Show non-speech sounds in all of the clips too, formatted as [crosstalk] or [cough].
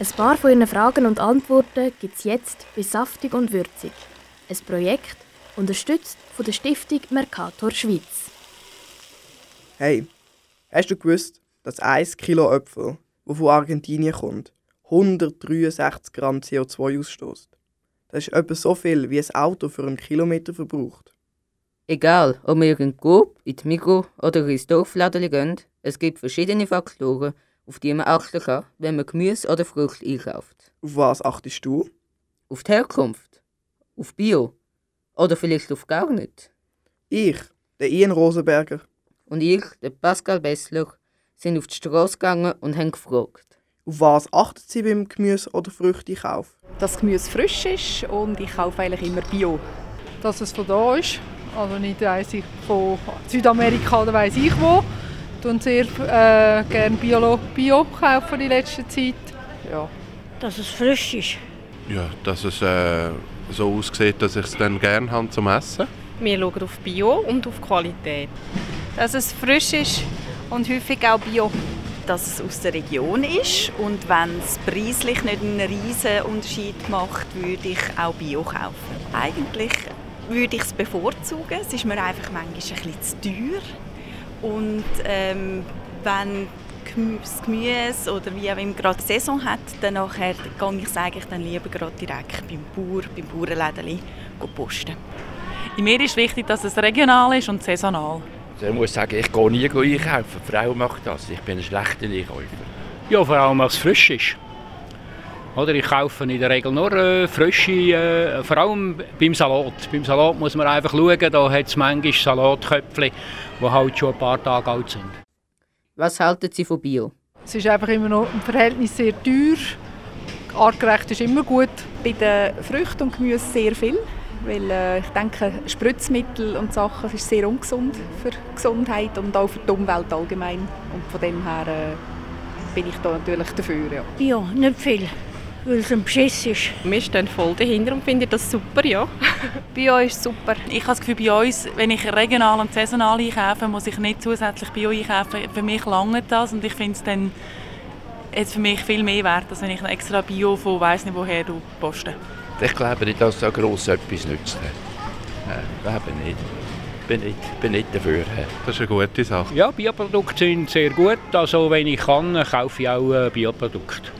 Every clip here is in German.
Ein paar von Ihren Fragen und Antworten gibt es jetzt bei Saftig und Würzig. Ein Projekt, unterstützt von der Stiftung Mercator Schweiz. Hey, hast du gewusst, dass 1 Kilo Äpfel, wo von Argentinien kommt, 163 Gramm CO2 ausstößt? Das ist etwa so viel, wie ein Auto für einen Kilometer verbraucht. Egal, ob wir in Coop, in die Mikro oder ins Dorfladen gehen, es gibt verschiedene Faktoren, auf die man achten kann, wenn man Gemüse oder Früchte einkauft. Auf was achtest du? Auf die Herkunft, auf Bio oder vielleicht auf gar nicht. Ich, der Ian Rosenberger. Und ich, der Pascal Bessler, sind auf die Straße gegangen und haben gefragt. Auf was achtet Sie beim Gemüse- oder Früchtekauf? Dass das Gemüse frisch ist und ich kaufe eigentlich immer Bio. Dass es von da ist, also nicht weiss ich von Südamerika oder weiss ich wo und sehr äh, gerne Bio, Bio kaufen in letzter Zeit. Ja. Dass es frisch ist. Ja, dass es äh, so aussieht, dass ich es dann gerne habe zum Essen. Wir schauen auf Bio und auf Qualität. Dass es frisch ist und häufig auch Bio. Dass es aus der Region ist und wenn es preislich nicht einen riesen Unterschied macht, würde ich auch Bio kaufen. Eigentlich würde ich es bevorzugen. Es ist mir einfach manchmal ein bisschen zu teuer. Und ähm, wenn das Gemüse oder wie auch immer gerade Saison hat, dann nachher gehe ich eigentlich dann lieber gerade direkt beim Bauer, beim Bauernläden posten. In mir ist wichtig, dass es regional ist und saisonal. Also ich muss sagen, ich gehe nie einkaufen. Die Frau macht das. Ich bin ein schlechter Einkäufer. Ja, vor allem, was frisch ist. Oder ich kaufe in der Regel nur äh, frische, äh, vor allem beim Salat. Beim Salat muss man einfach schauen, da hat es manchmal Salatköpfchen, die halt schon ein paar Tage alt sind. Was halten Sie von Bio? Es ist einfach immer noch im Verhältnis sehr teuer. Artgerecht ist immer gut. Bei den Früchten und Gemüse sehr viel. Weil äh, ich denke, Spritzmittel und Sachen ist sehr ungesund für die Gesundheit und auch für die Umwelt allgemein. Und von dem her äh, bin ich da natürlich dafür. Ja. Bio, nicht viel weil es ein Beschiss ist. Wir stehen voll dahinter und finden das super, ja. [laughs] Bio ist super. Ich habe das Gefühl, bei uns, wenn ich regional und saisonal einkaufe, muss ich nicht zusätzlich Bio einkaufen. Für mich lange das und ich finde es dann jetzt für mich viel mehr wert, als wenn ich extra Bio von weiss nicht woher du poste. Ich glaube nicht, dass so gross etwas nützt. Nein, glaube nicht. Bin nicht, bin nicht dafür. Das ist eine gute Sache. Ja, Bioprodukte sind sehr gut. Also wenn ich kann, kaufe ich auch äh, Bioprodukte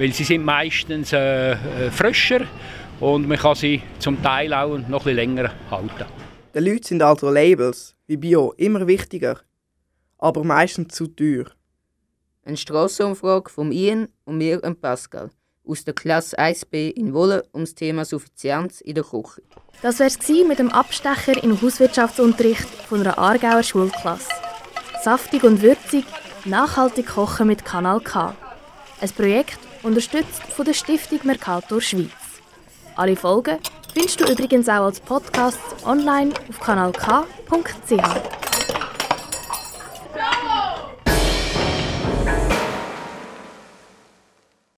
weil sie sind meistens äh, äh, frischer und man kann sie zum Teil auch noch ein länger halten. Den Leuten sind also Labels wie Bio immer wichtiger, aber meistens zu teuer. Eine Strassenumfrage von Ian und mir und Pascal aus der Klasse 1b in Wolle ums Thema Suffizienz in der Küche. Das wär's mit dem Abstecher im Hauswirtschaftsunterricht von einer Aargauer Schulklasse. Saftig und würzig, nachhaltig kochen mit Kanal K. Ein Projekt, unterstützt von der Stiftung Mercator Schweiz. Alle Folgen findest du übrigens auch als Podcast online auf kanalk.ch.